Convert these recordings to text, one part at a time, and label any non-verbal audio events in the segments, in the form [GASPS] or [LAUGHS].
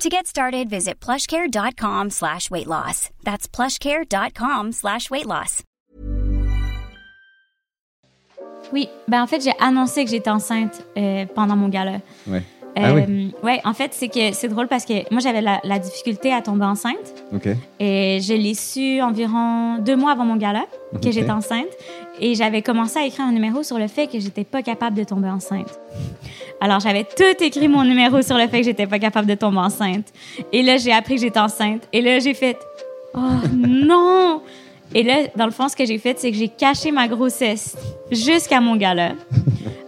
To get started, visit plushcare.com slash weight loss. That's plushcare.com slash weight loss. Oui, ben en fait, j'ai annoncé que j'étais enceinte euh, pendant mon gala. Ouais. Ah oui? Euh, ouais, en fait, c'est que c'est drôle parce que moi, j'avais la, la difficulté à tomber enceinte. Ok. Et je l'ai su environ deux mois avant mon gala que j'étais enceinte. Et j'avais commencé à écrire un numéro sur le fait que j'étais pas capable de tomber enceinte. Alors, j'avais tout écrit mon numéro sur le fait que j'étais pas capable de tomber enceinte. Et là, j'ai appris que j'étais enceinte. Et là, j'ai fait Oh non! Et là, dans le fond, ce que j'ai fait, c'est que j'ai caché ma grossesse jusqu'à mon gala.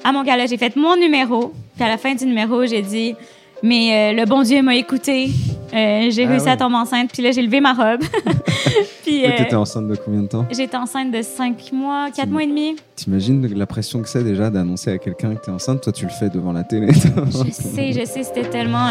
À mon gala, j'ai fait mon numéro. Puis à la fin du numéro, j'ai dit Mais euh, le bon Dieu m'a écouté. Euh, j'ai Ah réussi ouais. à tomber enceinte. Puis là, j'ai levé ma robe. [LAUGHS] puis euh, T'étais enceinte de combien de temps? j'étais enceinte de 5 mois, 4 Tu- mois et demi. T'imagines la pression que c'est déjà d'annoncer à quelqu'un que t'es enceinte? Toi, tu le fais devant la télé. [LAUGHS] Je sais, je sais, c'était tellement.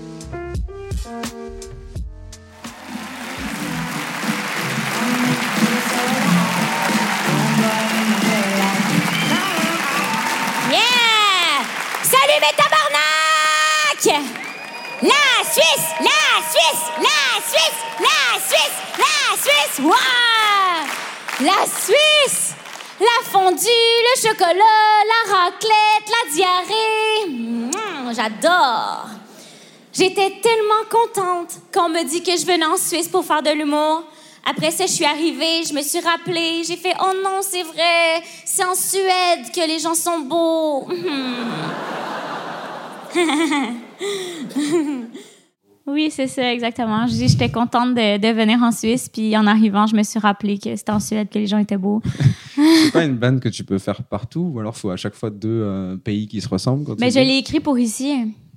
Suisse! La Suisse! La Suisse! La Suisse! La fondue, le chocolat, la raclette, la diarrhée. Mmh, J'adore! J'étais tellement contente qu'on me dit que je venais en Suisse pour faire de l'humour. Après ça, je suis arrivée, je me suis rappelée, j'ai fait Oh non, c'est vrai, c'est en Suède que les gens sont beaux. [LAUGHS] Oui, c'est ça, exactement. Je dis, j'étais contente de, de venir en Suisse, puis en arrivant, je me suis rappelé que c'était en Suède que les gens étaient beaux. [LAUGHS] c'est pas une vanne que tu peux faire partout Ou alors faut à chaque fois deux euh, pays qui se ressemblent quand Mais je l'ai écrit pour ici.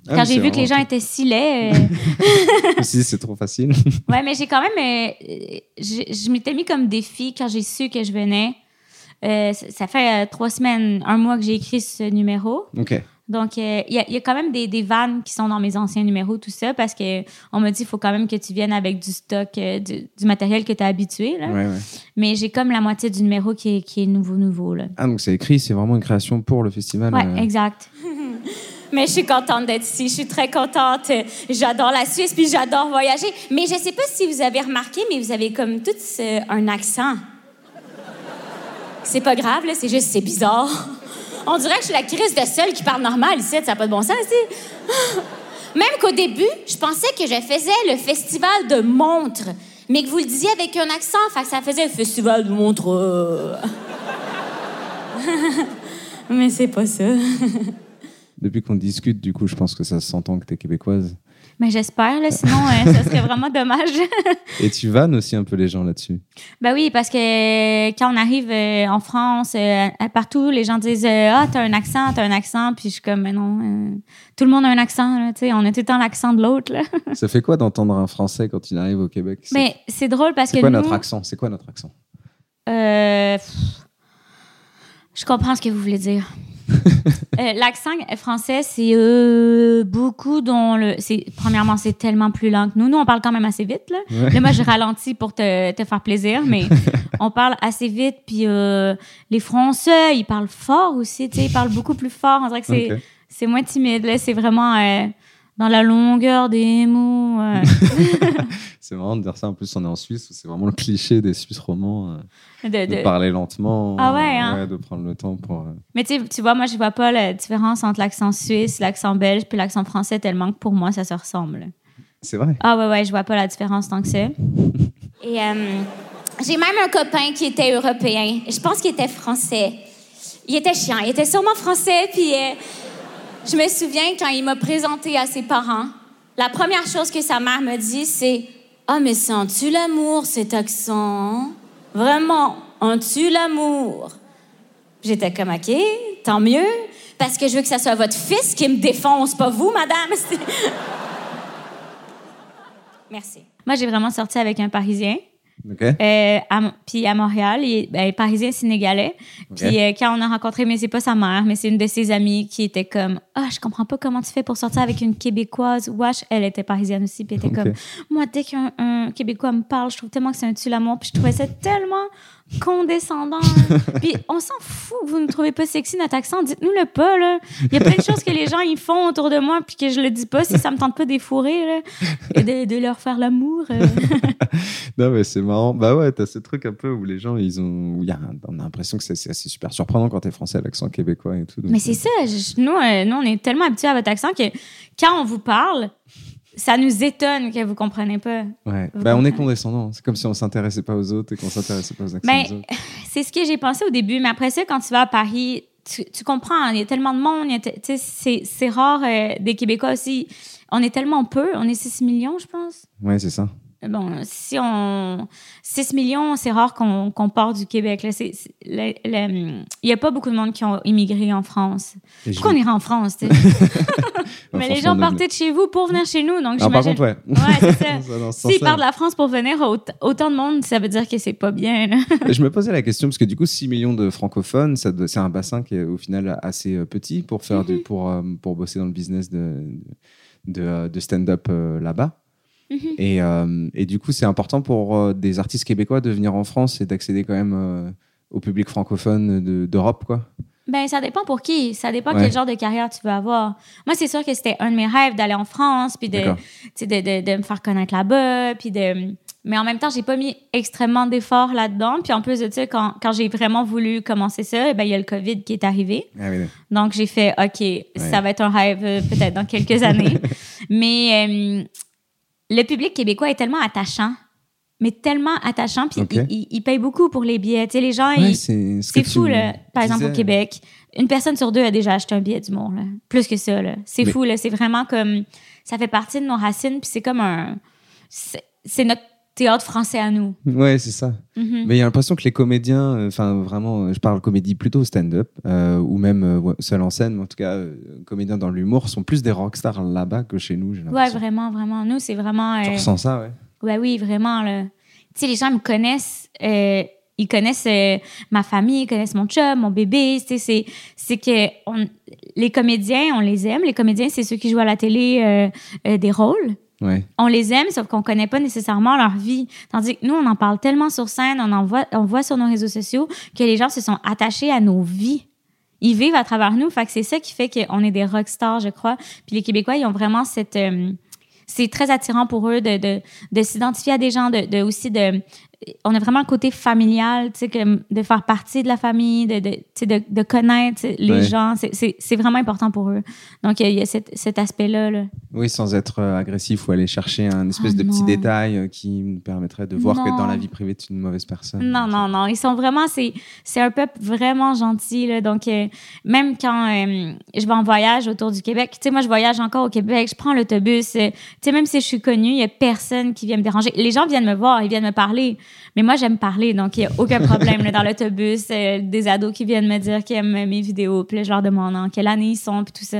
Ah, Quand j'ai vu que les gens étaient si laids. euh, [LAUGHS] Si, c'est trop facile. [LAUGHS] Ouais, mais j'ai quand même. euh, je je m'étais mis comme défi quand j'ai su que je venais. Euh, ça, fait trois semaines, un mois que j'ai écrit ce numéro. ok. Donc, euh, il y, a- il y a quand même des, des vannes qui sont dans mes anciens numéros, tout ça, parce que on m'a dit qu'il faut quand même que tu viennes avec du stock, euh, du, du matériel que tu as habitué. Là. Ouais, ouais. Mais j'ai comme la moitié du numéro qui est, qui est nouveau, nouveau. Là. Ah, donc c'est écrit, c'est vraiment une création pour le festival. Ouais, euh. exact. [LAUGHS] Mais je suis contente d'être ici, je suis très contente. J'adore la Suisse, puis j'adore voyager. Mais je sais pas si vous avez remarqué, mais vous avez comme tous un accent. C'est pas grave, là, c'est juste, c'est bizarre. On dirait que je suis la crise de seule qui parle normal ici, ça n'a pas de bon sens, ici. [GASPS] Même qu'au début, je pensais que je faisais le festival de Montre, mais que vous le disiez avec un accent, fait que ça faisait le festival de Montre. [LAUGHS] mais c'est pas ça. [LAUGHS] Depuis qu'on discute, du coup, je pense que ça s'entend que t'es québécoise. Mais j'espère, sinon, euh, ça serait [LAUGHS] vraiment dommage. [LAUGHS] Et tu vannes aussi un peu les gens là-dessus. Ben oui, parce que quand on arrive euh, en France, euh, partout, les gens disent euh, Ah, t'as un accent, t'as un accent. Puis je suis comme, mais non, euh, tout le monde a un accent. Là, tu sais, on a tout le temps l'accent de l'autre. [LAUGHS] Ça fait quoi d'entendre un Français quand il arrive au Québec? Mais c'est drôle parce que c'est quoi nous, notre accent? C'est quoi notre accent? Euh, pff, je comprends ce que vous voulez dire. [LAUGHS] Euh, L'accent français, c'est euh, beaucoup dont le. c'est- Premièrement, c'est tellement plus lent que nous. Nous, on parle quand même assez vite. Là, Ouais. Là, moi, je ralentis pour te, te faire plaisir, mais [LAUGHS] on parle assez vite. Puis euh, les Français, ils parlent fort aussi. Ils parlent beaucoup plus fort. On dirait que c'est. C'est moins timide. Là, c'est vraiment dans la longueur des mots. euh. [LAUGHS] C'est marrant de dire ça. En plus, on est en Suisse, où c'est vraiment le cliché des Suisses romans euh, de- de, de- parler lentement. Ah ouais, hein? de prendre le temps pour. euh, Mais tu vois, moi, je vois pas la différence entre l'accent suisse, l'accent belge puis l'accent français tellement que pour moi, ça se ressemble. C'est vrai. Ah ouais, ouais, je vois pas la différence tant que ça. [LAUGHS] Et euh, j'ai même un copain qui était européen. Je pense qu'il était français. Il était chiant. Il était sûrement français. Puis euh, je me souviens quand il m'a présenté à ses parents, la première chose que sa mère me dit, c'est Ah, mais sens-tu l'amour, cet accent? Vraiment, en-tu l'amour J'étais comme OK, tant mieux, parce que je veux que ça soit votre fils qui me défonce, pas vous, madame. [LAUGHS] Merci. Moi, j'ai vraiment sorti avec un Parisien. Euh, puis à Montréal, il est ben, parisien sénégalais. Puis euh, quand on a rencontré, mais c'est pas sa mère, mais c'est une de ses amies qui était comme ah je comprends pas comment tu fais pour sortir avec une québécoise. Wesh, elle était parisienne aussi, puis elle était comme moi dès qu'un un québécois me parle, je trouve tellement que c'est un tue l'amour, puis je trouvais ça tellement condescendant. [LAUGHS] puis on s'en fout que vous ne trouvez pas sexy notre accent, dites-nous le pas là. Il y a plein de choses que les gens ils font autour de moi puis que je le dis pas si ça me tente pas d'effourrer là et de, de leur faire l'amour. euh. [LAUGHS] Non, mais c'est marrant. Bah ouais, t'as ce truc un peu où les gens, ils ont. où y a on a l'impression que c'est super surprenant quand t'es français, l'accent québécois et tout. donc, Mais c'est ça. je- nous, euh, nous, on est tellement habitués à votre accent que quand on vous parle, ça nous étonne que vous comprenez pas. Ouais. Bah, on est condescendant. C'est comme si on s'intéressait pas aux autres et qu'on s'intéressait pas aux accents Ben, des autres. [LAUGHS] C'est ce que j'ai pensé au début, mais après ça, quand tu vas à Paris, tu, tu comprends, il y a tellement de monde, c'est rare euh, des Québécois aussi. On est tellement peu, on est 6 millions, je pense. Ouais, c'est ça. Bon, si on. 6 millions, c'est rare qu'on qu'on part du Québec. Il n'y a pas beaucoup de monde qui ont immigré en France. Pourquoi on irait en France? tu sais? Ouais, [LAUGHS] Mais les gens partaient de chez vous pour venir chez nous. Donc, Alors, par contre, ouais. Ouais, c'est ça. [LAUGHS] S'ils partent de la France pour venir, aut- autant de monde, ça veut dire que c'est pas bien. je me posais la question parce que du coup 6 millions de francophones c'est un bassin qui est au final assez euh, petit pour faire Mhm. du, pour euh, pour bosser dans le business de de, euh, de stand-up euh, là-bas Mhm. et, euh, et du coup c'est important pour euh, des artistes québécois de venir en France et d'accéder quand même euh, au public francophone de- d'Europe quoi Ben, ça dépend pour qui. Ça dépend Ouais. quel genre de carrière tu veux avoir. Moi, c'est sûr que c'était un de mes rêves d'aller en France, puis de, de, de, de me faire connaître là-bas, puis de... Mais en même temps, j'ai pas mis extrêmement d'efforts là-dedans. Puis en plus de ça, quand, quand j'ai vraiment voulu commencer ça, ben, il y a le COVID qui est arrivé. Ah oui, Donc, j'ai fait, OK, ça va être un rêve peut-être dans quelques années. [LAUGHS] Mais le public québécois est tellement attachant, mais tellement attachant, puis OK. il, il- il paye beaucoup pour les billets. Tu sais, les gens, Ouais, ils- c'est ce fou, là. Par exemple, au. Québec, une personne sur deux a déjà acheté un billet d'humour, là. Plus que ça, là. C'est Mais- fou, là. C'est vraiment comme... Ça fait partie de nos racines, puis c'est comme un... C'est notre théâtre français à nous. ouais c'est ça Mhm. Mais il y a l'impression que les comédiens, euh, enfin vraiment, euh, je parle comédie plutôt stand-up, euh, ou même euh, seul en scène, mais en tout cas, comédiens dans l'humour, sont plus des rockstars là-bas que chez nous, Ouais, vraiment, vraiment. Nous, c'est vraiment... Tu ressens ça, ouais? Ouais, oui, vraiment. Tu sais, les gens me connaissent... ils connaissent ma famille, ils connaissent mon chum, mon bébé. Tu sais, c'est, c'est que on- les comédiens, on les aime. Les comédiens, c'est ceux qui jouent à la télé des rôles. On les aime, sauf qu'on connaît pas nécessairement leur vie. Tandis que nous, on en parle tellement sur scène, on en voit, on voit sur nos réseaux sociaux que les gens se sont attachés à nos vies. Ils vivent à travers nous. Fait que c'est ça qui fait qu'on est des rockstars, je crois. Puis les Québécois, ils ont vraiment cette... euh, c'est très attirant pour eux de, de, de s'identifier à des gens, de aussi de... On a vraiment le côté familial, tu sais, que de faire partie de la famille, de, de, de, de connaître les Ouais. gens. C'est- vraiment important pour eux. Donc, il y a, il y a cet, cet aspect-là. Là. Oui, sans être euh, agressif ou aller chercher un espèce Ah, de petit détail euh, qui nous permettrait de voir que dans la vie privée, tu es une mauvaise personne. Non, non, non. Ils sont vraiment, c'est, c'est un peuple vraiment gentil. Là. Donc, euh, même quand euh, je vais en voyage autour du Québec, tu sais, moi, je voyage encore au Québec, je prends l'autobus. euh, tu sais, même si je suis connue, il n'y a personne qui vient me déranger. Les gens viennent me voir, ils viennent me parler. Mais moi, j'aime parler, donc il n'y a aucun problème dans l'autobus. euh, des ados qui viennent me dire qu'ils aiment mes vidéos, puis je leur demande en quelle année ils sont, puis tout ça.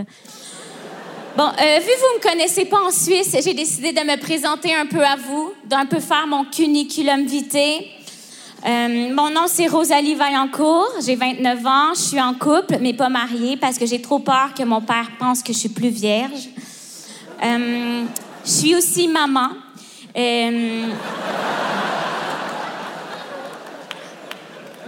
Bon, euh, vu que vous me connaissez pas en Suisse, j'ai décidé de me présenter un peu à vous, d'un peu faire mon cuniculum vitae. Euh, mon nom, c'est Rosalie Vaillancourt. J'ai 29 ans. Je suis en couple, mais pas mariée parce que j'ai trop peur que mon père pense que je suis plus vierge. Euh, je suis aussi maman. Euh,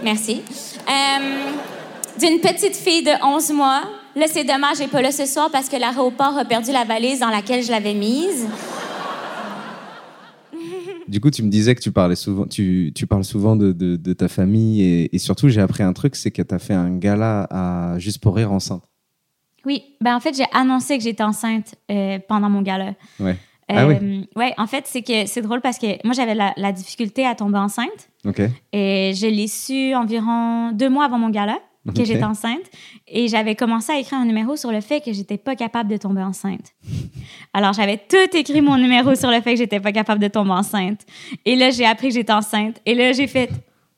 Merci. Euh, D'une petite fille de 11 mois, Là, c'est dommage, j'ai pas là ce soir parce que l'aéroport a perdu la valise dans laquelle je l'avais mise. Du coup, tu me disais que tu parlais souvent, tu, tu parles souvent de, de, de ta famille et, et surtout, j'ai appris un truc, c'est que tu as fait un gala à Juste pour rire enceinte. Oui, ben en fait, j'ai annoncé que j'étais enceinte euh, pendant mon gala. Ouais. Ah oui. Euh, ouais, en fait, c'est que c'est drôle parce que moi, j'avais la, la difficulté à tomber enceinte Ok. et je l'ai su environ deux mois avant mon gala que j'étais enceinte et j'avais commencé à écrire un numéro sur le fait que j'étais pas capable de tomber enceinte. Alors, j'avais tout écrit mon numéro sur le fait que j'étais pas capable de tomber enceinte. Et là, j'ai appris que j'étais enceinte et là, j'ai fait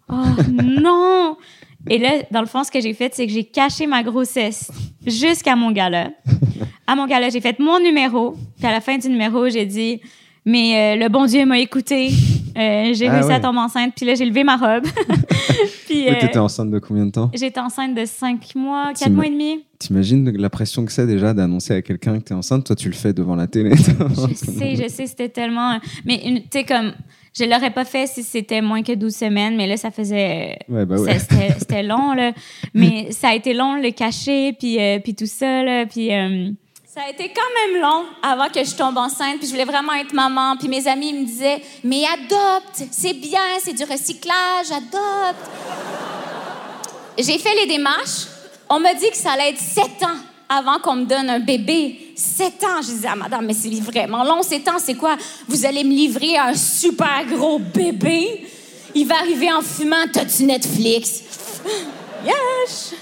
Oh [LAUGHS] non! Et là, dans le fond, ce que j'ai fait, c'est que j'ai caché ma grossesse jusqu'à mon gala. À mon gala, j'ai fait mon numéro. Puis à la fin du numéro, j'ai dit Mais euh, le bon Dieu m'a écouté. Euh, j'ai Ah réussi à ouais. tomber enceinte. Puis là, j'ai levé ma robe. [LAUGHS] [LAUGHS] Puis euh, t'étais enceinte de combien de temps? j'étais enceinte de 5 mois, 4 T'ima- mois et demi. T'imagines la pression que c'est déjà d'annoncer à quelqu'un que t'es enceinte? Toi, tu le fais devant la télé. [LAUGHS] Je sais, je sais, c'était tellement. Mais tu sais, comme. Je l'aurais pas fait si c'était moins que 12 semaines, mais là, ça faisait. Ouais, bah ouais. C'était c'était long, là. Mais ça a été long, le cacher, puis, euh, puis tout ça, là. Puis. Ça a été quand même long avant que je tombe enceinte, puis je voulais vraiment être maman. Puis mes amis me disaient Mais adopte, c'est bien, c'est du recyclage, adopte. J'ai fait les démarches. On m'a dit que ça allait être sept ans avant qu'on me donne un bébé. Sept ans. Je disais à madame, mais c'est vraiment long, sept ans, c'est quoi? Vous allez me livrer un super gros bébé? Il va arriver en fumant, t'as-tu Netflix? Yes!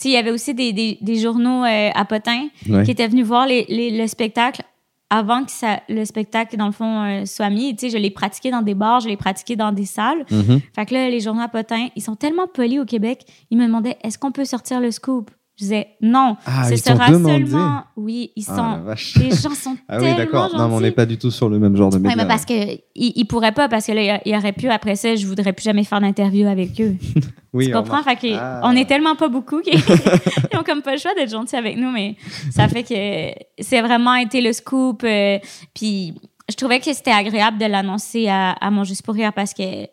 Tu sais, il y avait aussi des, des, des journaux euh, à Potin Ouais. qui étaient venus voir les, les- le spectacle avant que ça, le spectacle, dans le fond, euh, soit mis. Tu sais, je l'ai pratiqué dans des bars, je l'ai pratiqué dans des salles. Mhm. Fait que là, les journaux à Potin, ils sont tellement polis au Québec, ils me demandaient est-ce qu'on peut sortir le scoop? Je disais non. Ah, ce ils sera seulement. Oui, ils Ah, sont. les gens [LAUGHS] sont Ah oui, tellement d'accord. Non, mais on n'est pas du tout sur le même genre de Oui, média. mais parce que il, il pourrait pas, parce que là, il aurait pu, après ça, je voudrais plus jamais faire d'interview avec eux. [LAUGHS] oui, tu comprends? Fait que Ah. on est tellement pas beaucoup qu'ils [LAUGHS] ils ont comme pas le choix d'être gentils avec nous, mais ça fait que c'est vraiment été le scoop. euh, puis je trouvais que c'était agréable de l'annoncer à, à mon Juste pour rire parce que, tu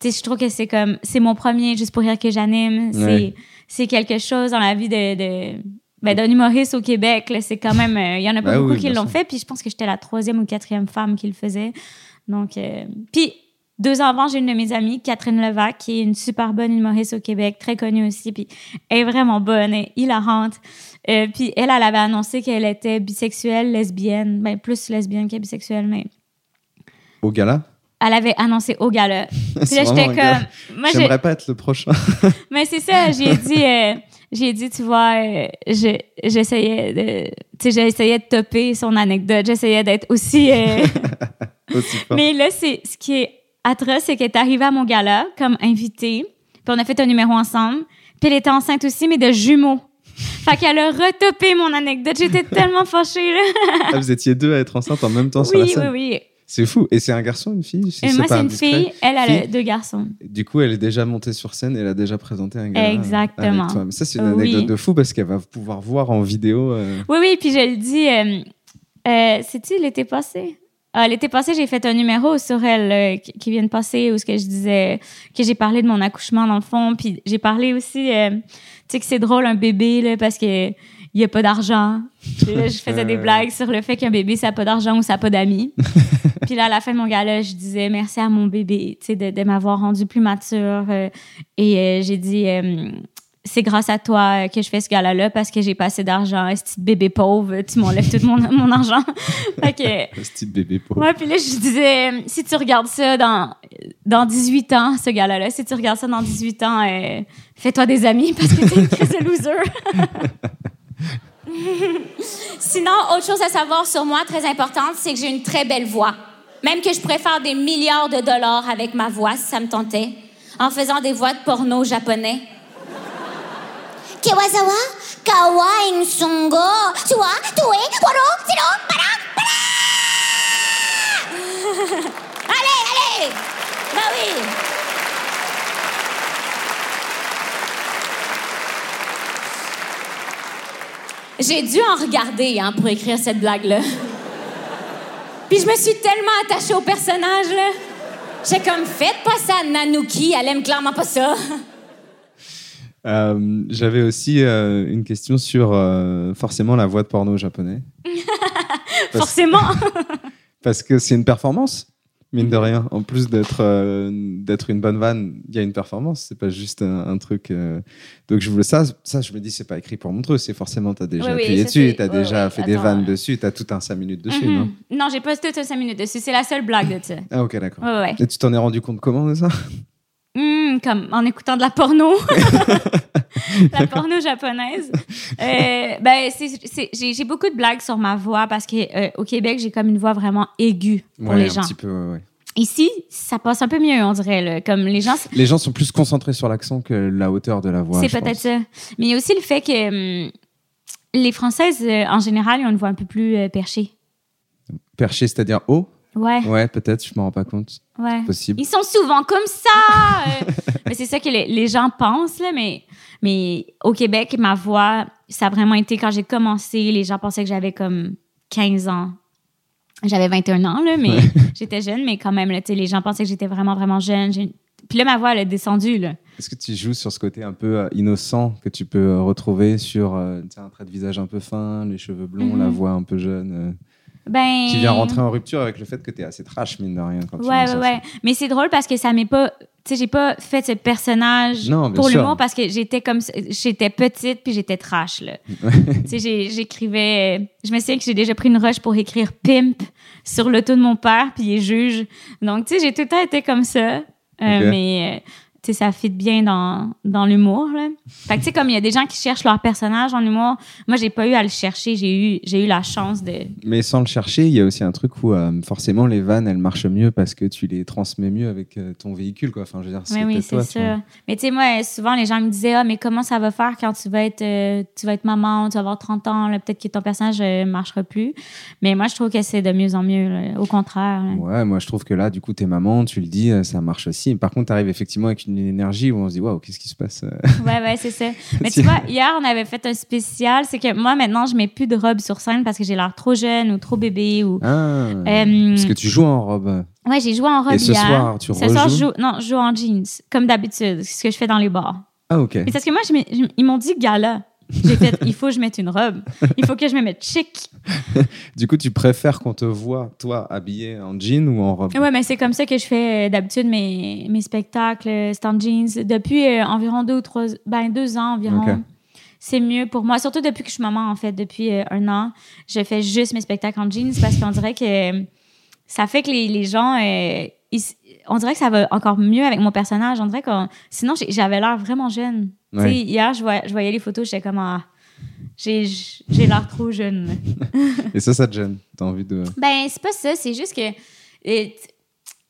sais, je trouve que c'est comme, c'est mon premier Juste pour rire que j'anime. C'est, Ouais. C'est quelque chose dans la vie de, de ben, d'un humoriste au Québec. là. C'est quand même, euh, il y en a pas Ben beaucoup oui, qui l'ont fait. Puis je pense que j'étais la troisième ou quatrième femme qui le faisait. Donc, euh, puis deux ans avant, j'ai une de mes amies, Catherine Levac, qui est une super bonne humoriste au Québec, très connue aussi, puis elle est vraiment bonne, elle est hilarante. Euh, puis elle, elle avait annoncé qu'elle était bisexuelle, lesbienne, ben plus lesbienne que bisexuelle, mais Au gala? Elle avait annoncé au gala. [LAUGHS] Puis là, j'étais comme... Moi, j'ai- J'aimerais pas être le prochain. [LAUGHS] mais c'est ça, j'ai [LAUGHS] dit, euh, j'ai dit, tu vois, euh, je- j'essayais de, tu sais, j'essayais de topper son anecdote, j'essayais d'être aussi, euh, Aussi fort. mais là, c'est ce qui est atroce, c'est qu'elle est arrivée à mon gala comme invitée, puis on a fait un numéro ensemble, puis elle était enceinte aussi, mais de jumeaux. Fait qu'elle a retopé mon anecdote. J'étais tellement fâchée, là. Ah, vous étiez deux à être enceintes en même temps sur la Oui, oui, scène. oui. C'est fou. Et c'est un garçon, une fille Et moi, c'est une fille, elle, a Fille. deux garçons. Du coup, elle est déjà montée sur scène et elle a déjà présenté un gala. euh, Exactement. avec toi. Mais ça, c'est une Oui. anecdote de fou parce qu'elle va pouvoir voir en vidéo. euh, Oui, oui, puis je le dis, euh, euh, c'est-tu l'été passé? Ah, l'été passé, j'ai fait un numéro sur elle euh, qui, vient de passer où ce que je disais que j'ai parlé de mon accouchement dans le fond, puis j'ai parlé aussi, euh, tu sais que c'est drôle un bébé là parce que il y a pas d'argent. Je faisais des [LAUGHS] Euh. blagues sur le fait qu'un bébé ça a pas d'argent ou ça a pas d'amis. [LAUGHS] puis là à la fin de mon gala, je disais merci à mon bébé, de, de m'avoir rendu plus mature euh, et euh, j'ai dit euh, c'est grâce à toi que je fais ce gala-là parce que j'ai pas assez d'argent. Ce petit bébé pauvre, tu m'enlèves tout mon, mon argent. [LAUGHS] fait que, [LAUGHS] bébé pauvre? ouais, puis là, je disais, si tu regardes ça dans, dans 18 ans, ce gala-là, si tu regardes ça dans 18 ans, euh, fais-toi des amis parce que t'es une crise de loser. [LAUGHS] Sinon, autre chose à savoir sur moi, très importante, c'est que j'ai une très belle voix. Même que je pourrais faire des milliards de dollars avec ma voix, si ça me tentait, en faisant des voix de porno japonais. Kewazawa, kawaii sungo, suwa, tue, waro, sino, para, para! [LAUGHS] allez, allez! Bah oui! J'ai dû en regarder hein, pour écrire cette blague-là. Puis je me suis tellement attachée au personnage, là. J'ai comme, faites pas ça, Nanuki, elle aime clairement pas ça. [LAUGHS] Euh, J'avais aussi euh, une question sur euh, forcément la voix de porno japonais. [LAUGHS] Parce- Forcément. [LAUGHS] Parce que c'est une performance, mine de rien. En plus d'être euh, d'être une bonne vanne, il y a une performance. C'est pas juste un, un truc. euh, Donc je voulais ça. Ça, je me dis, c'est pas écrit pour Montreux. C'est forcément, t'as déjà Oui, oui, appuyé ça, dessus, c'est- t'as ouais, déjà ouais, fait des attends, vannes dessus, t'as tout un 5 minutes dessus, Mhm. non? Non, j'ai pas tout 5 minutes dessus. C'est la seule blague de ça. Ah, ok, d'accord. Ouais, ouais. Et tu t'en es rendu compte comment de ça? Hmm, comme en écoutant de la porno. [LAUGHS] la porno japonaise. Euh, ben, j'ai beaucoup de blagues sur ma voix parce qu'au Québec, j'ai comme une voix vraiment aiguë pour Ouais, les un gens. petit peu, ouais, ouais. Ici, ça passe un peu mieux, on dirait. là. Comme les gens, Les gens sont plus concentrés sur l'accent que la hauteur de la voix. c'est peut-être ça. Mais il y a aussi le fait que hum, les Françaises, euh, en général, ont une voix un peu plus euh, perchée. Perché, c'est-à-dire haut Ouais, Ouais, peut-être, je m'en rends pas compte. ouais. Possible. Ils sont souvent comme ça. euh. [LAUGHS] mais c'est ça que les, les gens pensent, là. Mais, mais au Québec, ma voix, ça a vraiment été quand j'ai commencé, les gens pensaient que j'avais comme 15 ans. J'avais 21 ans, là, mais [LAUGHS] j'étais jeune, mais quand même, là, tu sais, les gens pensaient que j'étais vraiment, vraiment jeune. Puis là, ma voix, elle a descendu, là. Est-ce que tu joues sur ce côté un peu euh, innocent que tu peux euh, retrouver sur euh, un trait de visage un peu fin, les cheveux blonds, la voix un peu jeune Ben. qui vient rentrer en rupture avec le fait que tu es assez trash, mine de rien. Quand tu Ouais, lances ouais, ouais. Mais c'est drôle parce que ça m'est pas. Tu sais, j'ai pas fait ce personnage Non, pour l'humour parce que j'étais comme. J'étais petite puis j'étais trash, là. tu sais, j'écrivais. Je me souviens que j'ai déjà pris une rush pour écrire pimp sur l'auto de mon père puis il est juge. Donc, tu sais, j'ai tout le temps été comme ça. Euh. Mais. euh, tu sais, ça fit bien dans, dans l'humour, là. Fait que, tu sais, comme il y a des gens qui cherchent leur personnage en humour, moi, j'ai pas eu à le chercher. J'ai eu, j'ai eu la chance de, Mais sans le chercher, il y a aussi un truc où euh, forcément les vannes elles marchent mieux parce que tu les transmets mieux avec euh, ton véhicule. Quoi. Enfin, je veux dire, c'est Oui, c'est ça. Mais tu sais, moi, souvent, les gens me disaient, ah, mais comment ça va faire quand tu vas être, euh, tu vas être maman, tu vas avoir 30 ans, peut-être que ton personnage ne marchera plus. Mais moi, je trouve que c'est de mieux en mieux, là. au contraire. là. Ouais, moi je trouve que là, du coup, t'es maman, tu le dis, ça marche aussi. Par contre, t'arrives effectivement avec une énergie où on se dit, waouh, qu'est-ce qui se passe? Ouais, ouais, c'est ça. [LAUGHS] Mais tu vois, hier, on avait fait un spécial. C'est que moi, maintenant, je mets plus de robe sur scène parce que j'ai l'air trop jeune ou trop bébé. Ou... Ah, Euh, Parce que tu joues en robe. Ouais, j'ai joué en robe Et ce hier. soir, tu Ce soir, je joue... Non, je joue en jeans, comme d'habitude, ce que je fais dans les bars. Ah, ok. Mais c'est parce que moi, je mets- je- ils m'ont dit gala. J'ai fait, il faut que je mette une robe. Il faut que je me mette chic. [LAUGHS] Du coup, tu préfères qu'on te voit, toi, habillé en jean ou en robe? Ouais, mais c'est comme ça que je fais euh, d'habitude mes, mes spectacles, euh, c'est en jeans. Depuis euh, environ deux ou trois, ben deux ans environ. C'est mieux pour moi, surtout depuis que je suis maman, en fait. Depuis euh, un an, je fais juste mes spectacles en jeans parce qu'on dirait que ça fait que les, les gens. euh, ils on dirait que ça va encore mieux avec mon personnage. On dirait que sinon, j'avais l'air vraiment jeune. Tu Ouais. hier, je voyais, je voyais les photos, j'étais comme. Ah, j'ai l'air trop jeune. [LAUGHS] Et ça, ça te gêne? T'as envie de. Ben, c'est pas ça, c'est juste que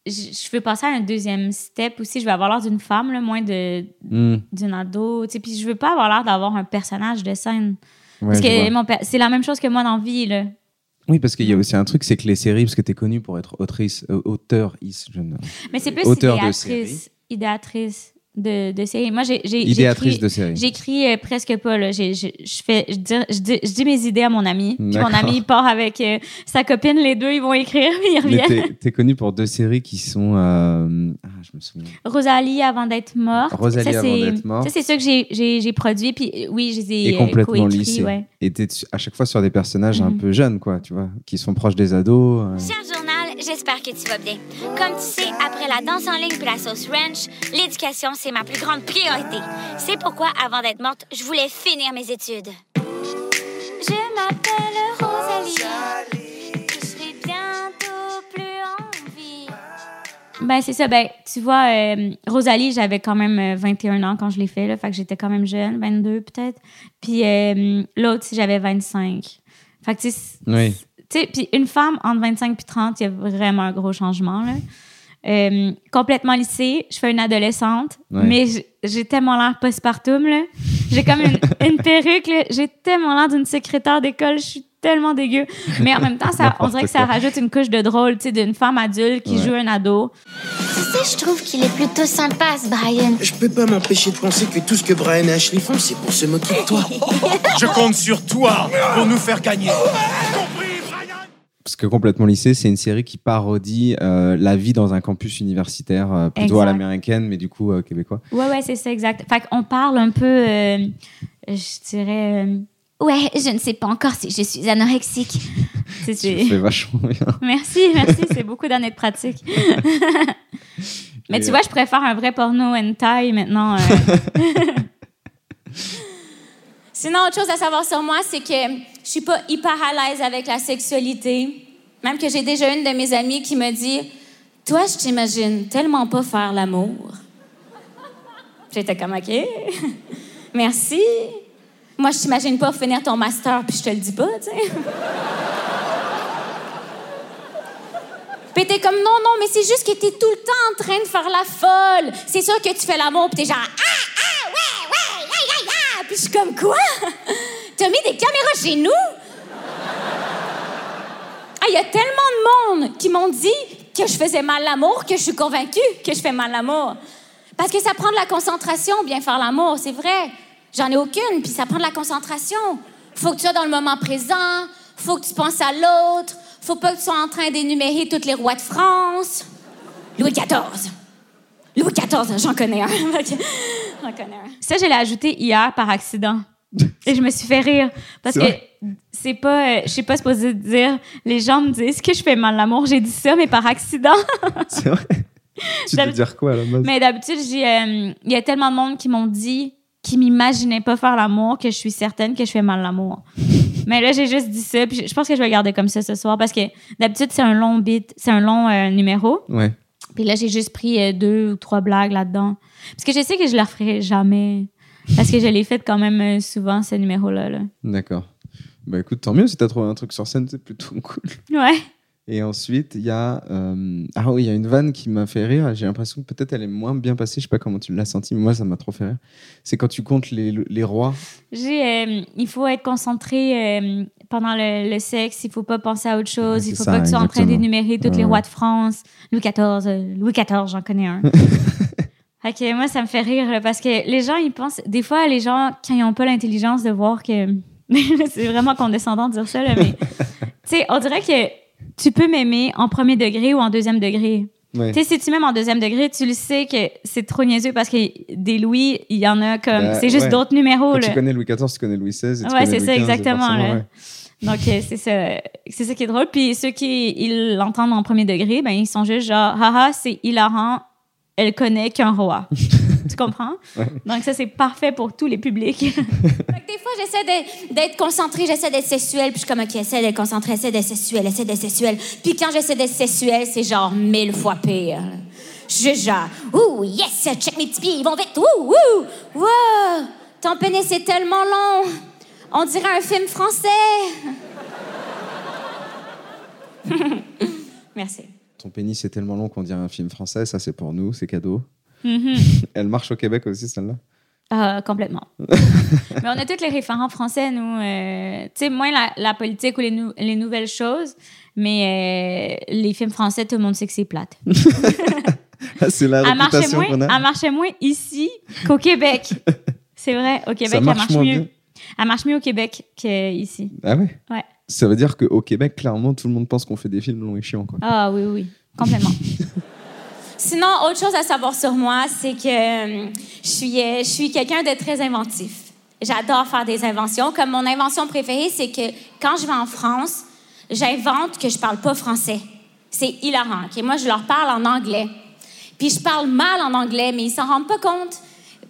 je veux passer à un deuxième step aussi. Je veux avoir l'air d'une femme, là, moins de Hmm, d'une ado. tu Puis je veux pas avoir l'air d'avoir un personnage de scène. ouais, parce que c'est la même chose que moi dans vie. Là. Oui, parce qu'il y a aussi un truc, c'est que les séries, parce que t'es connu pour être autrice, euh, auteur, is, je ne- Mais c'est plus Auteur de idéatrice, idéatrice de, de série. Moi, j'ai j'ai- idéatrice j'écris- de série. J'écris euh, presque pas. Là. J'ai- Je, je fais, je, dis, je, dis, je dis mes idées à mon ami. Puis mon ami il part avec euh, sa copine. Les deux, ils vont écrire. [LAUGHS] Puis ils Mais reviennent. t'es, t'es connu pour deux séries qui sont. euh, Ah, je me souviens. Rosalie avant d'être morte. Rosalie Ça, avant c'est- d'être morte. Ça, c'est ça que j'ai- j'ai j'ai produit. Puis oui, je les ai Et complètement lissé. ouais. Et t'es à chaque fois sur des personnages un Mhm. peu jeunes, quoi, tu vois, qui sont proches des ados. euh. Cher journal, j'espère que tu vas bien. Comme tu sais, après la danse en ligne puis la sauce ranch, l'éducation, c'est ma plus grande priorité. C'est pourquoi, avant d'être morte, je voulais finir mes études. Je m'appelle Rosalie. Je serai bientôt plus en vie. Ben, c'est ça. Ben, tu vois, euh, Rosalie, j'avais quand même euh, 21 ans quand je l'ai fait. Là, fait que j'étais quand même jeune, 22 peut-être. Puis euh, l'autre, j'avais 25. Fait que, tu sais, Oui. Sais, puis une femme entre 25 et 30, il y a vraiment un gros changement. Là. Euh, complètement lissée, je fais une adolescente, Ouais. mais j'ai tellement l'air postpartum. là. J'ai comme une, [LAUGHS] une perruque, j'ai tellement l'air d'une secrétaire d'école, je suis tellement dégueu. Mais en même temps, ça, [LAUGHS] on dirait que ça rajoute une couche de drôle, tu sais, d'une femme adulte qui Ouais. joue un ado. Tu sais, je trouve qu'il est plutôt sympa, ce Brian. Je peux pas m'empêcher de penser que tout ce que Brian et Ashley font, c'est pour se moquer de toi. [LAUGHS] Je compte sur toi pour nous faire gagner. Parce que complètement lycée, c'est une série qui parodie euh, la vie dans un campus universitaire, euh, plutôt à Exact. l'américaine, mais du coup euh, québécois. Ouais, ouais, c'est ça, exact. Fait qu'on parle un peu, je dirais, ouais, je ne sais pas encore si je suis anorexique. [LAUGHS] C'est- c'est- fais vachement bien. Merci, merci, c'est beaucoup d'années de pratique. [LAUGHS] Mais tu vois, je préfère un vrai porno hentai maintenant. [LAUGHS] Sinon, autre chose à savoir sur moi, c'est que je suis pas hyper à l'aise avec la sexualité. Même que j'ai déjà une de mes amies qui me dit Toi, je t'imagine tellement pas faire l'amour. J'étais comme OK. [LAUGHS] Merci. Moi, je t'imagine pas finir ton master puis je te le dis pas, tu sais. [LAUGHS] Puis t'es comme non, non, mais c'est juste que t'es tout le temps en train de faire la folle. C'est sûr que tu fais l'amour puis t'es genre ah, ah, ouais, ouais, ya, ya, ya. Puis je suis comme quoi? T'as mis des caméras chez nous? Ah, il y a tellement de monde qui m'ont dit que je faisais mal l'amour que je suis convaincue que je fais mal l'amour. Parce que ça prend de la concentration, bien faire l'amour, c'est vrai. J'en ai aucune, puis ça prend de la concentration. Faut que tu sois dans le moment présent, faut que tu penses à l'autre, faut pas que tu sois en train d'énumérer tous les rois de France. Louis XIV. Louis XIV, j'en connais un. [LAUGHS] j'en connais un. Ça, je l'ai ajouté hier par accident. Et je me suis fait rire. Parce que c'est pas, euh, je suis pas supposée dire, les gens me disent que je fais mal l'amour. J'ai dit ça, mais par accident. [LAUGHS] C'est vrai? tu veux dire quoi à la base? Mais d'habitude, euh, il y a tellement de monde qui m'ont dit, qui m'imaginaient pas faire l'amour, que je suis certaine que je fais mal l'amour. [LAUGHS] mais là, j'ai juste dit ça. Puis je pense que je vais le garder comme ça ce soir parce que d'habitude, c'est un long bit, c'est un long euh, numéro. Ouais. Puis là, j'ai juste pris euh, deux ou trois blagues là-dedans. Parce que je sais que je la referai jamais. Parce que je l'ai fait quand même euh, souvent, ce numéro-là. là. D'accord. Bah écoute, tant mieux si t'as trouvé un truc sur scène, c'est plutôt [LAUGHS] cool. Ouais. Et ensuite, il y a. euh, Ah oui, il y a une vanne qui m'a fait rire. J'ai l'impression que peut-être elle est moins bien passée. Je sais pas comment tu l'as senti, mais moi, ça m'a trop fait rire. C'est quand tu comptes les, les rois. J'ai, euh, il faut être concentré euh, pendant le, le sexe. Il faut pas penser à autre chose. Ouais, il faut ça, pas que tu sois en train d'énumérer tous les rois de France. Louis XIV. Louis XIV, j'en connais un. [LAUGHS] que moi, ça me fait rire parce que les gens, ils pensent. Des fois, les gens, quand ils ont pas l'intelligence de voir que. [LAUGHS] c'est vraiment condescendant de dire ça, là, mais. [LAUGHS] tu sais, on dirait que tu peux m'aimer en premier degré ou en deuxième degré. Ouais. Tu sais, si tu m'aimes en deuxième degré, tu le sais que c'est trop niaiseux parce que des Louis, il y en a comme. Bah, c'est juste ouais. d'autres numéros, Quand là. tu connais Louis XIV, tu connais Louis XVI. et tu Ouais, connais c'est ça, exactement, forcément, là. ouais. Donc, euh, c'est ça. Ça qui est drôle. Puis ceux qui l'entendent en premier degré, ben, ils sont juste genre, haha, c'est hilarant, elle connaît qu'un roi. [LAUGHS] tu comprends? Donc, ça, c'est parfait pour tous les publics. [LAUGHS] Fait que des fois, j'essaie d'être concentrée, j'essaie d'être sexuelle, puis je suis comme, OK, essaie d'être concentrée, essaie d'être sexuelle, essaie d'être sexuelle. Puis quand j'essaie d'être sexuelle, c'est genre mille fois pire. Je suis genre, ouh, yes, check mes petits pieds, ils vont vite, ouh, ouh, wow, ton pénis est tellement long, on dirait un film français. [LAUGHS] Merci. Ton pénis est tellement long qu'on dirait un film français. Ça, c'est pour nous, c'est cadeau. Mm-hmm. [LAUGHS] Elle marche au Québec aussi, celle-là. Ah, complètement. [LAUGHS] Mais on a tous les référents français, nous. euh, tu sais, moins la, la politique ou les, nou- les nouvelles choses, mais euh, les films français, tout le monde sait que c'est plate. [LAUGHS] C'est la Elle marchait, moins, qu'on a. elle marchait moins ici qu'au Québec. C'est vrai, au Québec, Ça elle marche marche moins mieux. bien. Elle marche mieux au Québec qu'ici. Ah ouais? Ouais. Ça veut dire qu'au Québec, clairement, tout le monde pense qu'on fait des films longs et chiants. Quoi. Ah oui, oui, complètement. Sinon, autre chose à savoir sur moi, c'est que euh, je suis, euh, je suis quelqu'un de très inventif. J'adore faire des inventions. Comme mon invention préférée, c'est que quand je vais en France, j'invente que je parle pas français. C'est hilarant. ok? Moi, je leur parle en anglais. Puis je parle mal en anglais, mais ils s'en rendent pas compte.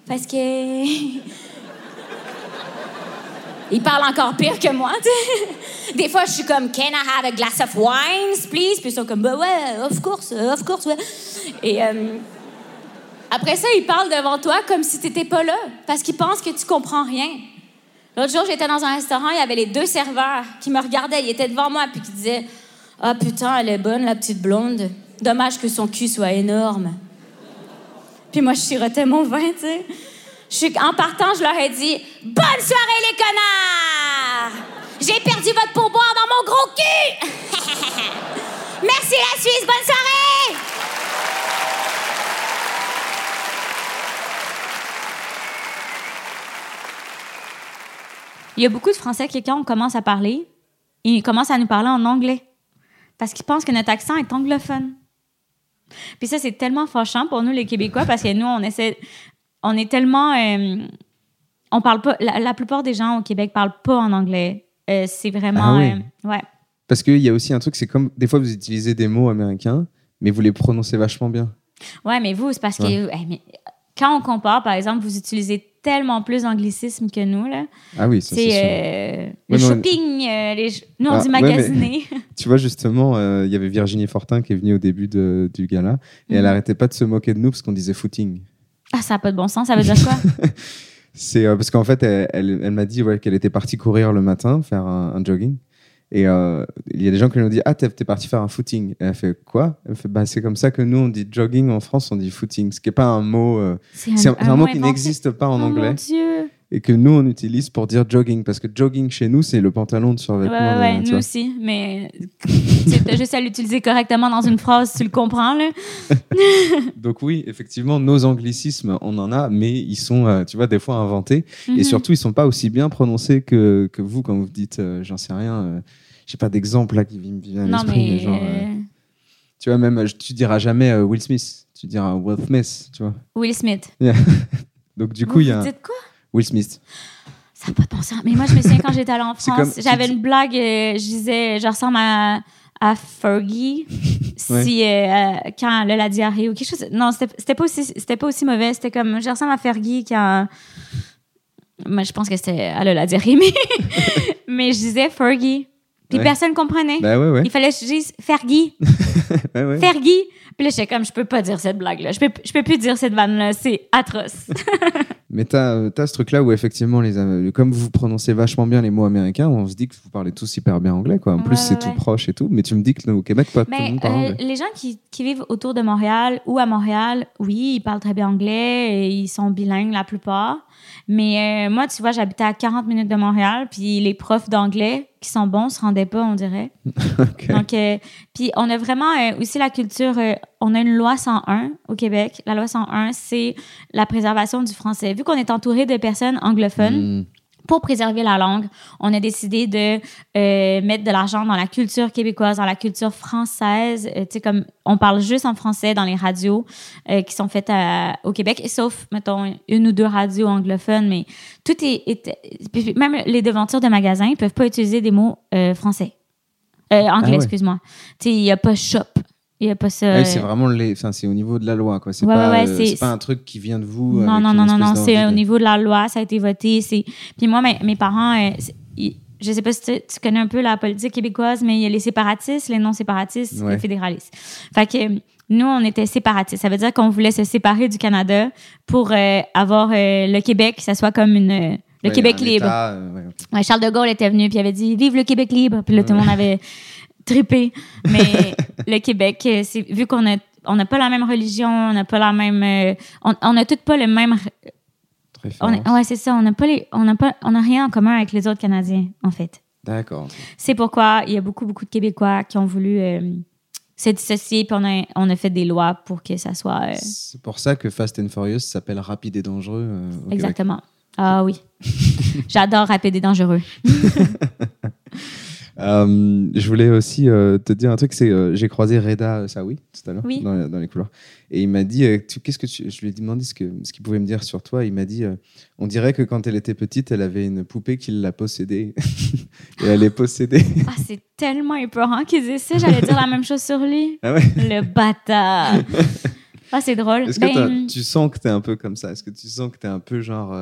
Parce que. [LAUGHS] Ils parlent encore pire que moi, tu sais. [LAUGHS] Des fois, je suis comme, Can I have a glass of wine, please? Puis ils sont comme, bah ouais, of course, of course, ouais. Et euh, après ça, ils parlent devant toi comme si tu n'étais pas là, parce qu'ils pensent que tu comprends rien. L'autre jour, j'étais dans un restaurant, il y avait les deux serveurs qui me regardaient, ils étaient devant moi, puis qui disaient, Ah putain, elle est bonne, la petite blonde. Dommage que son cul soit énorme. Puis moi, je sirotais mon vin, tu sais. En partant, je leur ai dit Bonne soirée, les connards J'ai perdu votre pourboire dans mon gros cul [LAUGHS] Merci, la Suisse, bonne soirée Il y a beaucoup de Français qui, quand on commence à parler, ils commencent à nous parler en anglais. parce qu'ils pensent que notre accent est anglophone. Puis ça, c'est tellement fâchant pour nous, les Québécois, parce que nous, on essaie. On est tellement. euh, on parle pas. La, la plupart des gens au Québec parlent pas en anglais. Euh, c'est vraiment. Ah oui. euh, ouais. Parce qu'il y a aussi un truc, c'est comme des fois vous utilisez des mots américains, mais vous les prononcez vachement bien. Ouais, mais vous, c'est parce que. Mais quand on compare, par exemple, vous utilisez tellement plus d'anglicisme que nous, là. Ah oui, ça c'est euh, Ouais, le on- shopping, euh, les... nous, on Ah, dit ouais, mais- magasiner. [LAUGHS] [LAUGHS] Tu vois, justement, euh, il y avait Virginie Fortin qui est venue au début de- du gala et elle Mhm. arrêtait pas de se moquer de nous parce qu'on disait footing. Ah, ça n'a pas de bon sens. Ça veut dire quoi? [LAUGHS] C'est euh, parce qu'en fait, elle, elle- elle m'a dit ouais, qu'elle était partie courir le matin, faire un, un jogging. Et euh, il y a des gens qui lui ont dit Ah, t'es parti faire un footing. Et elle fait Quoi? Elle fait Bah, c'est comme ça que nous, on dit jogging en France, on dit footing. Ce qui n'est pas un mot. euh, c'est un, mot qui n'existe pas en Oh anglais mon Dieu! Et que nous, on utilise pour dire jogging. Parce que jogging chez nous, c'est le pantalon de survêtement. ouais, ouais, nous vois. aussi. Mais c'est juste à l'utiliser correctement dans une phrase, tu le comprends, là. [LAUGHS] Donc, oui, effectivement, nos anglicismes, on en a, mais ils sont, euh, tu vois, des fois inventés. Et Mhm. surtout, ils sont pas aussi bien prononcés que, que vous quand vous dites, euh, j'en sais rien, euh, j'ai pas d'exemple là qui me vient à l'esprit, mais genre, euh, tu vois, même, tu diras jamais Will Smith, tu diras Will Smith, tu vois. Will Smith. [LAUGHS] Donc, du coup, il y a vous dites quoi? Will Smith. Ça n'a pas de bon sens. Mais moi, je me souviens quand j'étais allée en [LAUGHS] France, j'avais une blague, euh, je disais, je ressemble à, à Fergie [LAUGHS] si, euh, euh, quand elle a la diarrhée ou quelque chose. Non, c'était pas, aussi- c'était pas aussi mauvais. C'était comme, je ressemble à Fergie quand. Moi, je pense que c'était. Elle a la diarrhée, [LAUGHS] mais, mais je disais Fergie. Puis Ouais. personne comprenait. Ouais, ouais. Il fallait que je dise Fergie. ouais. Fergie. Puis là, j'étais comme, je peux pas dire cette blague-là. Je peux, je peux plus dire cette vanne-là. C'est atroce. Mais t'as euh, t'as ce truc-là où effectivement, les, Am- comme vous prononcez vachement bien les mots américains, on se dit que vous parlez tous hyper bien anglais, quoi. En plus, Ouais, c'est ouais, tout proche et tout. Mais tu me dis que au Québec, pas tout le Mais monde parle euh, anglais. les gens qui, qui vivent autour de Montréal ou à Montréal, oui, ils parlent très bien anglais et ils sont bilingues la plupart. Mais euh, moi, tu vois, j'habitais à 40 minutes de Montréal, puis les profs d'anglais qui sont bons se rendaient pas, on dirait. [LAUGHS] Donc, euh, puis on a vraiment euh, aussi la culture. euh, on a une loi 101 au Québec. La loi 101, c'est la préservation du français. Vu qu'on est entouré de personnes anglophones, Mm. Pour préserver la langue, on a décidé de euh, mettre de l'argent dans la culture québécoise, dans la culture française. Euh, tu sais, comme on parle juste en français dans les radios euh, qui sont faites à- au Québec, et sauf, mettons, une ou deux radios anglophones, mais tout est. est- puis même les devantures de magasins ne peuvent pas utiliser des mots euh, français. Euh, anglais, Ah excuse-moi. Tu sais, il n'y a pas shop. Il n'y a pas ça. Ah oui, c'est vraiment les, enfin, c'est au niveau de la loi, quoi. C'est Ouais, pas, ouais, euh, pas un truc qui vient de vous. Non, non, non, non, non. C'est au niveau de la loi, ça a été voté. C'est... Puis moi, mes, mes parents, euh, ils- je sais pas si tu, tu connais un peu la politique québécoise, mais il y a les séparatistes, les non-séparatistes, Ouais. les fédéralistes. Fait que nous, on était séparatistes. Ça veut dire qu'on voulait se séparer du Canada pour euh, avoir euh, le Québec, que ça soit comme une, le Ouais, Québec libre. État, ouais, ok. Ouais, Charles de Gaulle était venu puis il avait dit Vive le Québec libre. Puis là, tout le monde avait trippé. Mais [LAUGHS] le Québec, euh, c'est, vu qu'on a, on n'a pas la même religion, on n'a pas la même. euh, on, on a toutes pas le même. On est- ouais, c'est ça. On n'a pas, les, on n'a pas, on n'a rien en commun avec les autres Canadiens, en fait. D'accord. C'est pourquoi il y a beaucoup, beaucoup de Québécois qui ont voulu euh, se dissocier, puis on a, on a fait des lois pour que ça soit. euh, C'est pour ça que Fast and Furious s'appelle Rapide et Dangereux. euh, au Québec. exactement. Ah oui. [LAUGHS] J'adore Rapide et Dangereux. [LAUGHS] Euh, je voulais aussi euh, te dire un truc, c'est euh, j'ai croisé Reda Saoui tout à l'heure Oui. dans, dans les couloirs et il m'a dit euh, qu'est-ce que tu... je lui ai demandé ce qu'il pouvait me dire sur toi. Il m'a dit on dirait que quand elle était petite, elle avait une poupée qui l'a possédée [LAUGHS] et elle est possédée. Ah, c'est tellement épeurant qu'ils ça. J'allais dire la même chose sur lui. ah ouais. Le bâtard. Ah, c'est drôle. Est-ce que Ben, tu sens que t'es un peu comme ça? Est-ce que tu sens que t'es un peu genre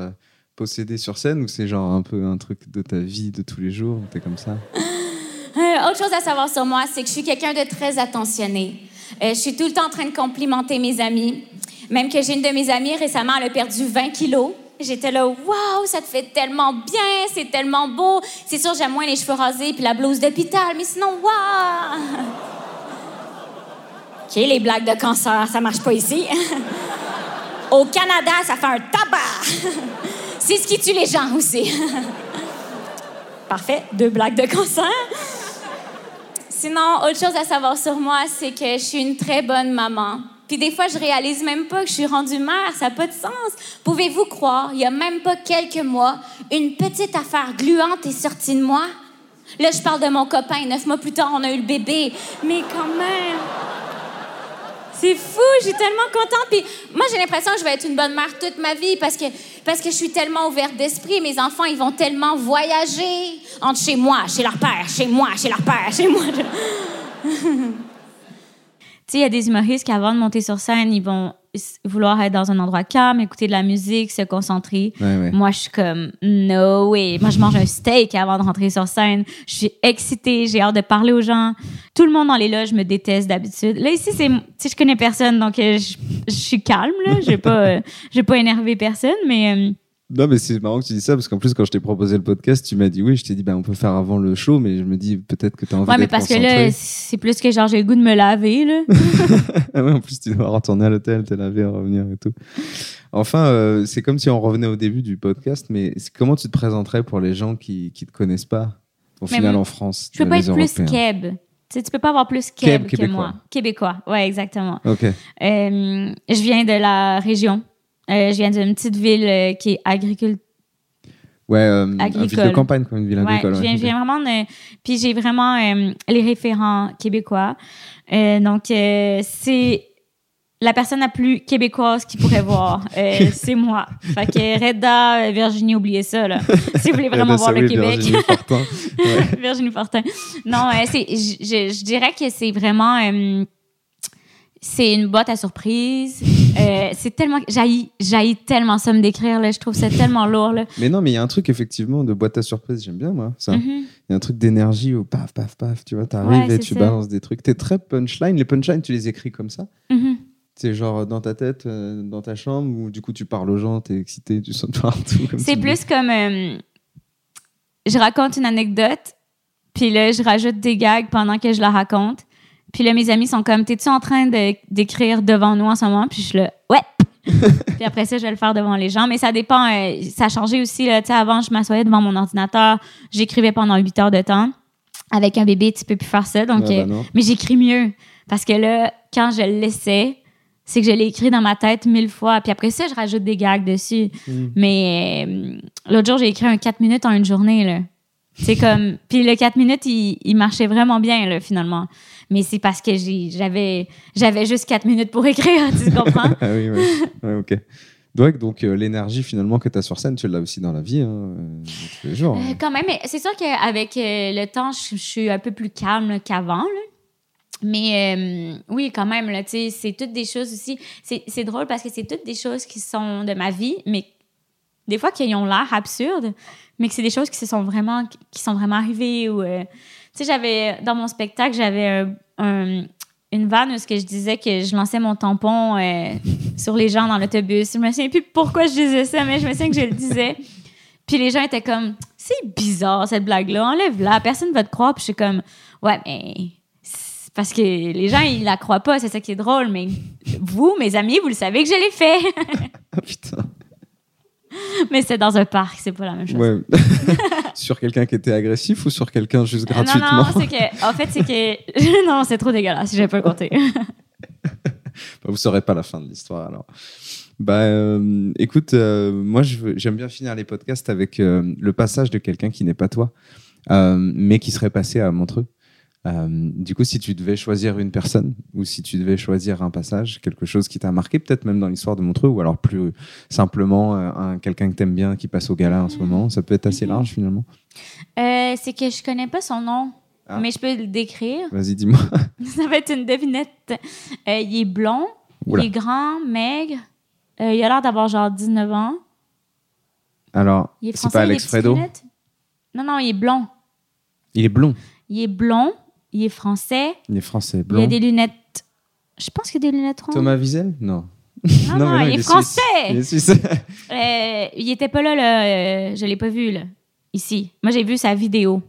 possédé sur scène ou c'est genre un peu un truc de ta vie de tous les jours T'es comme ça? [LAUGHS] Euh, autre chose à savoir sur moi, c'est que je suis quelqu'un de très attentionné. Euh, je suis tout le temps en train de complimenter mes amis. Même que j'ai une de mes amies récemment, elle a perdu 20 kilos. J'étais là, waouh, ça te fait tellement bien, c'est tellement beau. C'est sûr, j'aime moins les cheveux rasés puis la blouse d'hôpital, mais sinon, waouh! OK, les blagues de cancer, ça marche pas ici. [LAUGHS] Au Canada, ça fait un tabac. [LAUGHS] c'est ce qui tue les gens aussi. [LAUGHS] Parfait, deux blagues de cancer. Sinon, autre chose à savoir sur moi, c'est que je suis une très bonne maman. Puis des fois, je réalise même pas que je suis rendue mère. Ça n'a pas de sens. Pouvez-vous croire, il y a même pas quelques mois, une petite affaire gluante est sortie de moi? Là, je parle de mon copain. Neuf mois plus tard, on a eu le bébé. Mais quand même. C'est fou, je suis tellement contente. Puis moi, j'ai l'impression que je vais être une bonne mère toute ma vie parce que, parce que je suis tellement ouverte d'esprit. Mes enfants, ils vont tellement voyager entre chez moi, chez leur père, chez moi, chez leur père, chez moi. [LAUGHS] Tu sais, il y a des humoristes qui, avant de monter sur scène, ils vont vouloir être dans un endroit calme, écouter de la musique, se concentrer. Ouais, ouais. Moi, je suis comme, no way. Moi, je mange un steak avant de rentrer sur scène. Je suis excitée, j'ai hâte de parler aux gens. Tout le monde dans les loges me déteste d'habitude. Là, ici, c'est, tu sais, je connais personne, donc euh, je, je suis calme, là. Je vais pas, [LAUGHS] euh, je vais pas énerver personne, mais euh, Non, mais c'est marrant que tu dis ça parce qu'en plus, quand je t'ai proposé le podcast, tu m'as dit oui. Je t'ai dit, bah, on peut faire avant le show, mais je me dis peut-être que tu as envie ouais, mais parce que là, c'est plus que genre, j'ai le goût de me laver, là. [LAUGHS] Ah ouais, en plus, tu dois retourner à l'hôtel, te laver, revenir et tout. Enfin, euh, c'est comme si on revenait au début du podcast, mais comment tu te présenterais pour les gens qui ne te connaissent pas, au Mais final, moi, en France Je peux pas les être plus Européens? keb. Tu sais, tu peux pas avoir plus keb, Keb, que québécois. moi. Québécois, ouais, exactement. Ok. Euh, je viens de la région. Euh, je viens d'une petite ville euh, qui est agricole. Ouais, euh, une ville de Agricole. campagne comme une ville Ouais, agricole. je viens, ouais, je viens vraiment de. Puis j'ai vraiment euh, les référents québécois. Donc, c'est la personne la plus québécoise qu'il pourrait voir. Euh, [LAUGHS] c'est moi. Fait que Reda, Virginie, oubliez ça, là. [LAUGHS] Si vous voulez vraiment voir le Québec. Virginie Fortin. [LAUGHS] Ouais. Virginie Fortin. Non, euh, je, je- je dirais que c'est vraiment. euh, c'est une boîte à surprise. [LAUGHS] Euh, c'est tellement. J'haïs, tellement ça me décrire, là. Je trouve ça tellement lourd, là. Mais non, mais il y a un truc effectivement de boîte à surprise, j'aime bien moi. Ça. Il y a un truc d'énergie où paf, paf, paf, tu vois, t'arrives Ouais, et tu ça. balances des trucs. T'es très punchline. Les punchlines, tu les écris comme ça Mhm. C'est genre dans ta tête, euh, dans ta chambre, ou du coup tu parles aux gens, t'es excité, tu sautes [LAUGHS] partout. C'est dis. plus comme. euh, je raconte une anecdote, puis là, je rajoute des gags pendant que je la raconte. Puis là, mes amis sont comme, t'es-tu en train de- d'écrire devant nous en ce moment? Puis je suis là, ouais! [LAUGHS] puis après ça, je vais le faire devant les gens. Mais ça dépend. euh, ça a changé aussi. Là. Tu sais, avant, je m'assoyais devant mon ordinateur, j'écrivais pendant 8 heures de temps. Avec un bébé, tu peux plus faire ça. Donc, Ah euh, non. mais j'écris mieux. Parce que là, quand je le laissais, c'est que je l'ai écrit dans ma tête mille fois. Puis après ça, je rajoute des gags dessus. Mm. Mais euh, l'autre jour, j'ai écrit un 4 minutes en une journée. Là. C'est comme. Puis le 4 minutes, il, il marchait vraiment bien, là, finalement. Mais c'est parce que j'avais j'avais juste 4 minutes pour écrire, [LAUGHS] tu comprends? ah oui, ouais. Ouais, ok. Donc, donc euh, l'énergie finalement que tu as sur scène, tu l'as aussi dans la vie, hein, euh, tous les jours. Euh, quand même, c'est sûr qu'avec euh, le temps, je, je suis un peu plus calme qu'avant. Mais oui, quand même, c'est toutes des choses aussi. C'est drôle parce que c'est toutes des choses qui sont de ma vie, mais des fois qui ont l'air absurdes, mais que c'est des choses qui se sont vraiment, qui sont vraiment arrivées. Ou, euh, tu sais, j'avais, dans mon spectacle, j'avais un- un- une vanne où ce que je disais que je lançais mon tampon euh, [LAUGHS] sur les gens dans l'autobus. Je me souviens plus pourquoi je disais ça, mais je me souviens que je le disais. [LAUGHS] Puis les gens étaient comme, c'est bizarre cette blague-là, enlève-la, personne ne va te croire. Puis je suis comme, ouais, mais parce que les gens, ils la croient pas, c'est ça qui est drôle. Mais vous, mes amis, vous le savez que je l'ai fait. [LAUGHS] Putain. [LAUGHS] mais c'était dans un parc, c'est pas la même chose. Ouais. [LAUGHS] sur quelqu'un qui était agressif ou sur quelqu'un juste gratuitement Non, non, c'est que, en fait, c'est que, [LAUGHS] non, c'est trop dégueulasse, je vais pas le compter. Bah, Vous saurez pas la fin de l'histoire alors. Bah, euh, écoute, euh, moi j'aime bien finir les podcasts avec euh, le passage de quelqu'un qui n'est pas toi, mais qui serait passé à Montreux. Euh, du coup, si tu devais choisir une personne ou si tu devais choisir un passage, quelque chose qui t'a marqué, peut-être même dans l'histoire de Montreux, ou alors plus simplement euh, un, quelqu'un que t'aimes bien qui passe au gala en ce moment, ça peut être assez large finalement. Euh, c'est que je connais pas son nom, Ah. mais je peux le décrire. Vas-y, dis-moi. [LAUGHS] Ça va être une devinette. Euh, il est blond, Oula. il est grand, maigre. Il a l'air d'avoir genre 19 ans. Alors, Il est c'est pas Alex Fredo? Non, non, il est blond. Il est blond. Il est blond, il est français, Il est français, il a blond. des lunettes. Je pense qu'il a des lunettes rondes. Thomas Wiesel Non. [LAUGHS] non, non, mais il, est français. Il est suisse. [LAUGHS] Euh, il était pas là, là. euh, je l'ai pas vu, là. Ici. Moi, j'ai vu sa vidéo.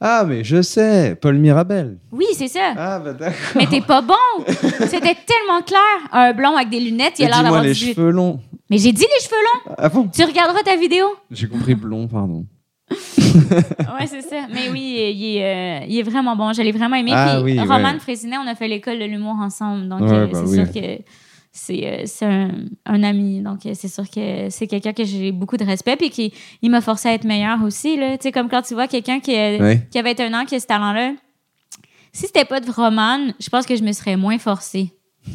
Ah, mais je sais, Paul Mirabel. Oui, c'est ça. Ah, bah d'accord. Mais t'es pas bon. [LAUGHS] C'était tellement clair. Un blond avec des lunettes, il a l'air d'avoir les 18. cheveux longs. Mais j'ai dit les cheveux longs. Ah bon Tu regarderas ta vidéo? J'ai compris blond, pardon. Ouais, c'est ça. Mais oui, il est, euh, il est vraiment bon. Je l'ai vraiment aimé. Ah Puis oui, Roman ouais. Frésinet, on a fait l'école de l'humour ensemble. Donc, Ouais, euh, bah c'est oui. sûr que c'est euh, c'est un, un ami. Donc, euh, c'est sûr que c'est quelqu'un que j'ai beaucoup de respect puis qui il m'a forcé à être meilleur aussi. Tu sais, comme quand tu vois quelqu'un qui, Ouais. qui avait un an, qui a ce talent-là. Si c'était pas de Roman, je pense que je me serais moins forcée. [LAUGHS]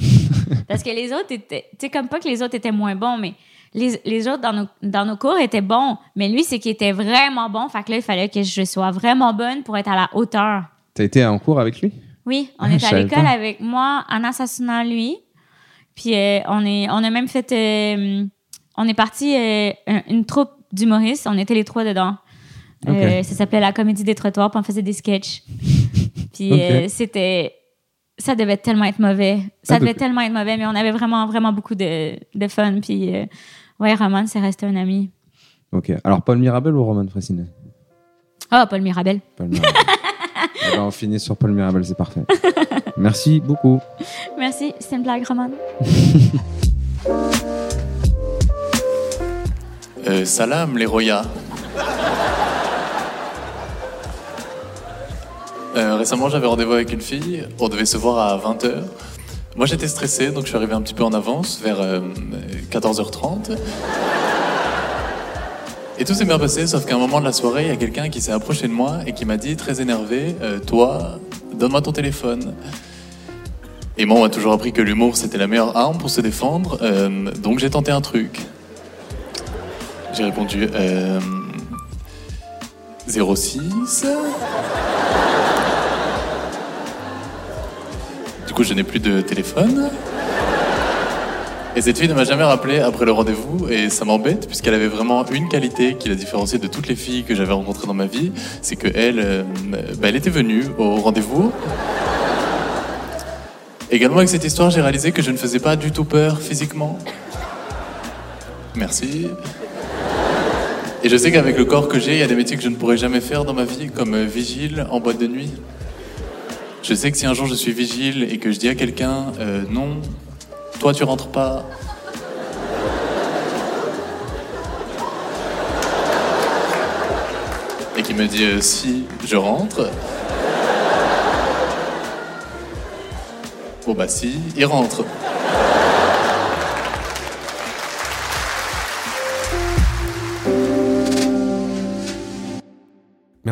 Parce que les autres étaient. Tu sais, comme pas que les autres étaient moins bons, mais les, les autres dans nos, dans nos cours étaient bons. Mais lui, c'est qu'il était vraiment bon. Fait que là, il fallait que je sois vraiment bonne pour être à la hauteur. T'as été en cours avec lui? Oui, on Ah, était à l'école avec moi, Anna Sassuna, lui. Puis euh, on, est, on a même fait. euh, on est parti euh, un- une troupe d'humoristes. On était les trois dedans. Ça s'appelait la comédie des trottoirs, puis on faisait des sketchs. [LAUGHS] puis c'était. Ça devait tellement être mauvais. Ça Ah, devait tellement être mauvais, mais on avait vraiment, vraiment beaucoup de, de fun. Puis, euh, ouais, Roman, c'est resté un ami. Ok. Alors, Paul Mirabel ou Roman Fressinet Ah, Paul Mirabel. Paul Mirabel. [LAUGHS] Eh ben, on finit sur Paul Mirabel, c'est parfait. Merci beaucoup. Merci, c'était une blague, Roman. Euh, salam les Roya. [LAUGHS] Euh, récemment, j'avais rendez-vous avec une fille. On devait se voir à 20h. Moi, j'étais stressé, donc je suis arrivé un petit peu en avance, vers euh, 14h30. Et tout s'est bien passé, sauf qu'à un moment de la soirée, il y a quelqu'un qui s'est approché de moi et qui m'a dit, très énervé, euh, Toi, donne-moi ton téléphone. Et moi, on m'a toujours appris que l'humour, c'était la meilleure arme pour se défendre, euh, donc j'ai tenté un truc. J'ai répondu euh, 06. Coup, je n'ai plus de téléphone. Et cette fille ne m'a jamais rappelé après le rendez-vous et ça m'embête puisqu'elle avait vraiment une qualité qui la différenciait de toutes les filles que j'avais rencontrées dans ma vie, c'est que elle, euh, bah, elle était venue au rendez-vous. Également avec cette histoire, j'ai réalisé que je ne faisais pas du tout peur physiquement. Merci. Et je sais qu'avec le corps que j'ai, il y a des métiers que je ne pourrais jamais faire dans ma vie, comme euh, vigile en boîte de nuit. Je sais que si un jour je suis vigile et que je dis à quelqu'un euh, non, toi tu rentres pas. Et qui me dit euh, si je rentre. Bon bah si, il rentre.